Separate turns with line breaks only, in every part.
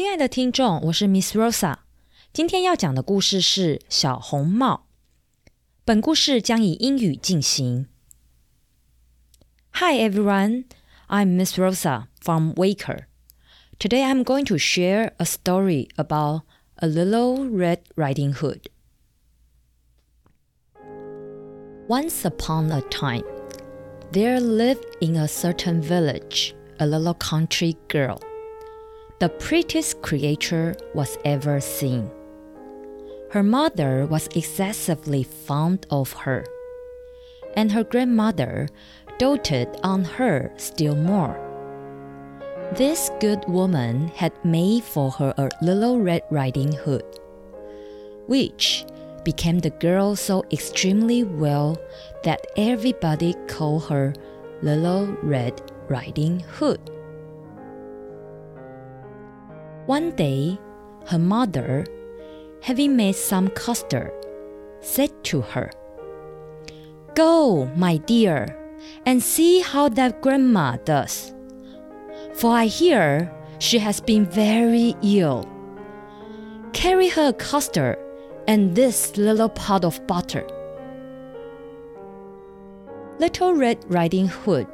亲爱的听众，我是 Miss Rosa，今天要讲的故事是《小红帽》。本故事将以英语进行。Hi everyone, I'm Miss Rosa from Waker. Today I'm going to share a story about a little Red Riding Hood. Once upon a time, there lived in a certain village a little country girl. The prettiest creature was ever seen. Her mother was excessively fond of her, and her grandmother doted on her still more. This good woman had made for her a little Red Riding Hood, which became the girl so extremely well that everybody called her Little Red Riding Hood. One day, her mother, having made some custard, said to her, Go, my dear, and see how that grandma does. For I hear she has been very ill. Carry her a custard and this little pot of butter. Little Red Riding Hood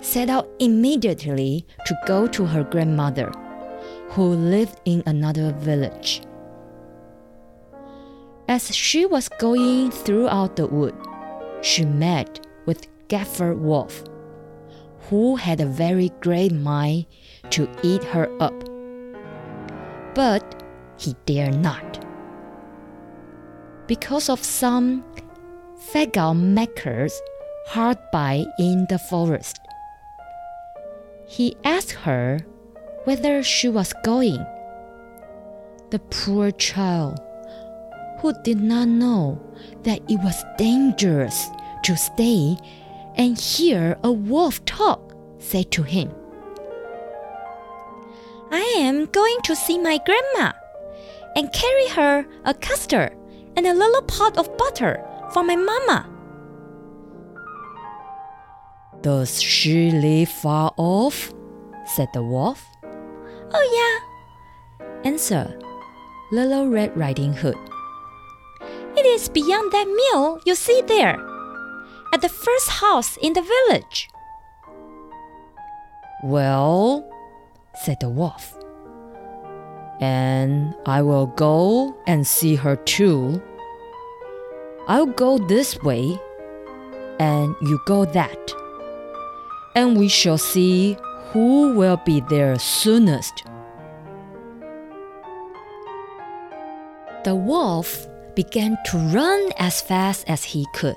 set out immediately to go to her grandmother, who lived in another village. As she was going throughout the wood, she met with Gaffer Wolf, who had a very great mind to eat her up. But he dared not because of some fagot makers hard by in the forest. He asked her whether she was going. The poor child, who did not know that it was dangerous to stay and hear a wolf talk, said to him, I am going to see my grandma and carry her a custard and a little pot of butter for my mamma. Does she live far off? said the wolf. Oh, yeah, Answer Little Red Riding Hood. It is beyond that mill you see there, at the first house in the village. Well, said the wolf, and I will go and see her too. I'll go this way, and you go that, and we shall see who will be there soonest. The wolf began to run as fast as he could,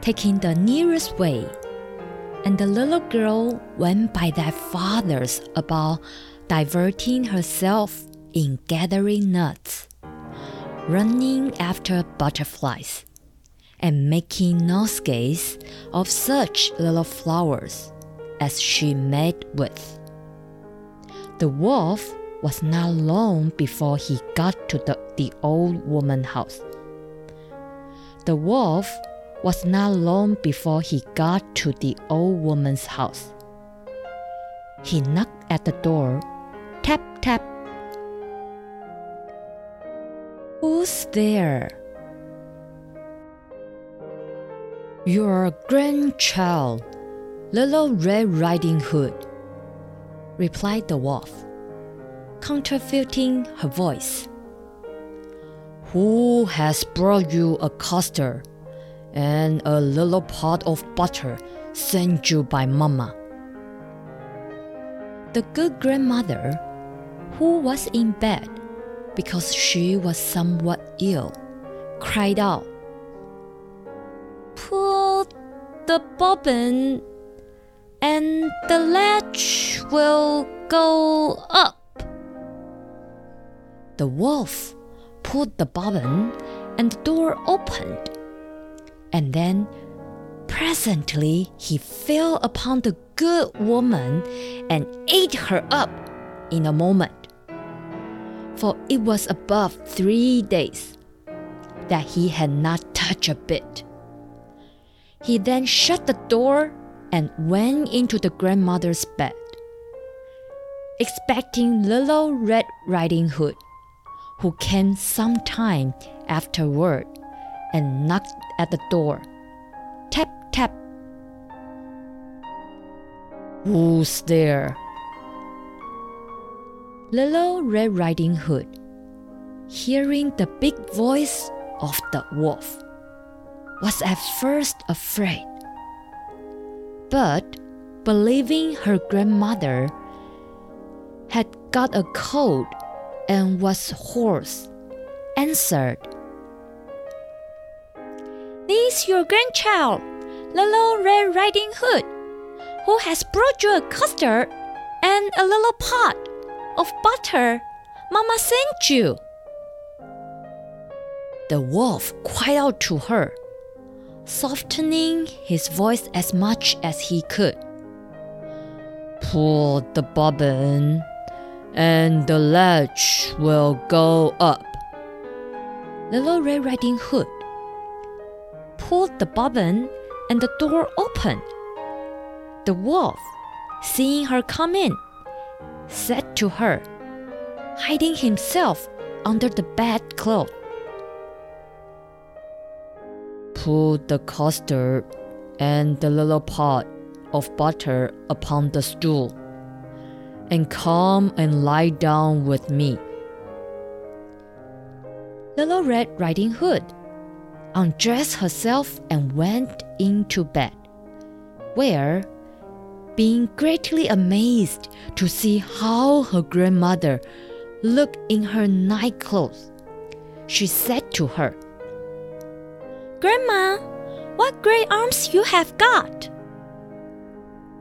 taking the nearest way, and the little girl went by their fathers about diverting herself in gathering nuts, running after butterflies, and making nosegays of such little flowers as she met with. The wolf was not long before he got to the, the old woman's house. The wolf was not long before he got to the old woman's house. He knocked at the door tap tap. Who's there? Your grandchild, Little Red Riding Hood, replied the wolf, counterfeiting her voice. Who has brought you a custard and a little pot of butter sent you by Mamma? The good grandmother, who was in bed because she was somewhat ill, cried out, Pull the bobbin and the latch will go up. The wolf pulled the bobbin, and the door opened. And then presently he fell upon the good woman and ate her up in a moment. For it was above three days that he had not touched a bit. He then shut the door and went into the grandmother's bed, expecting little Red Riding Hood, who came some time afterward and knocked at the door. Tap, tap. Who's there? Little Red Riding Hood, hearing the big voice of the wolf, was at first afraid. But believing her grandmother had got a cold and was hoarse, answered, This your grandchild, little Red Riding Hood, who has brought you a custard and a little pot of butter Mama sent you. The wolf cried out to her, softening his voice as much as he could. Pull the bobbin, and the latch will go up. Little Red Riding Hood pulled the bobbin, and the door opened. The wolf, seeing her come in, said to her, hiding himself under the bedclothes, Put the custard and the little pot of butter upon the stool, and come and lie down with me. Little Red Riding Hood undressed herself and went into bed, where, being greatly amazed to see how her grandmother looked in her night clothes, she said to her, Grandma, what great arms you have got!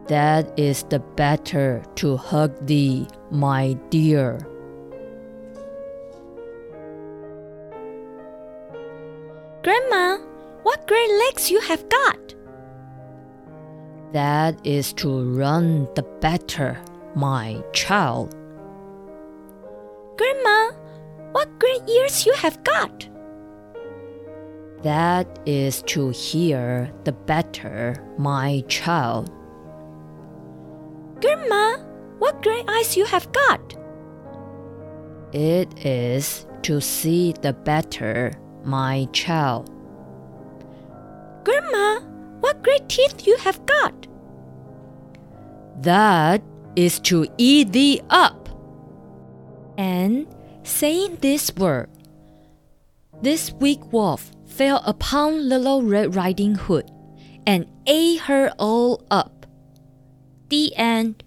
That is the better to hug thee, my dear. Grandma, what great legs you have got! That is to run the better, my child. Grandma, what great ears you have got! That is to hear the better, my child. Grandma, what great eyes you have got! It is to see the better, my child. Grandma, what great teeth you have got! That is to eat thee up. And saying this word, this weak wolf fell upon little Red Riding Hood and ate her all up. The end.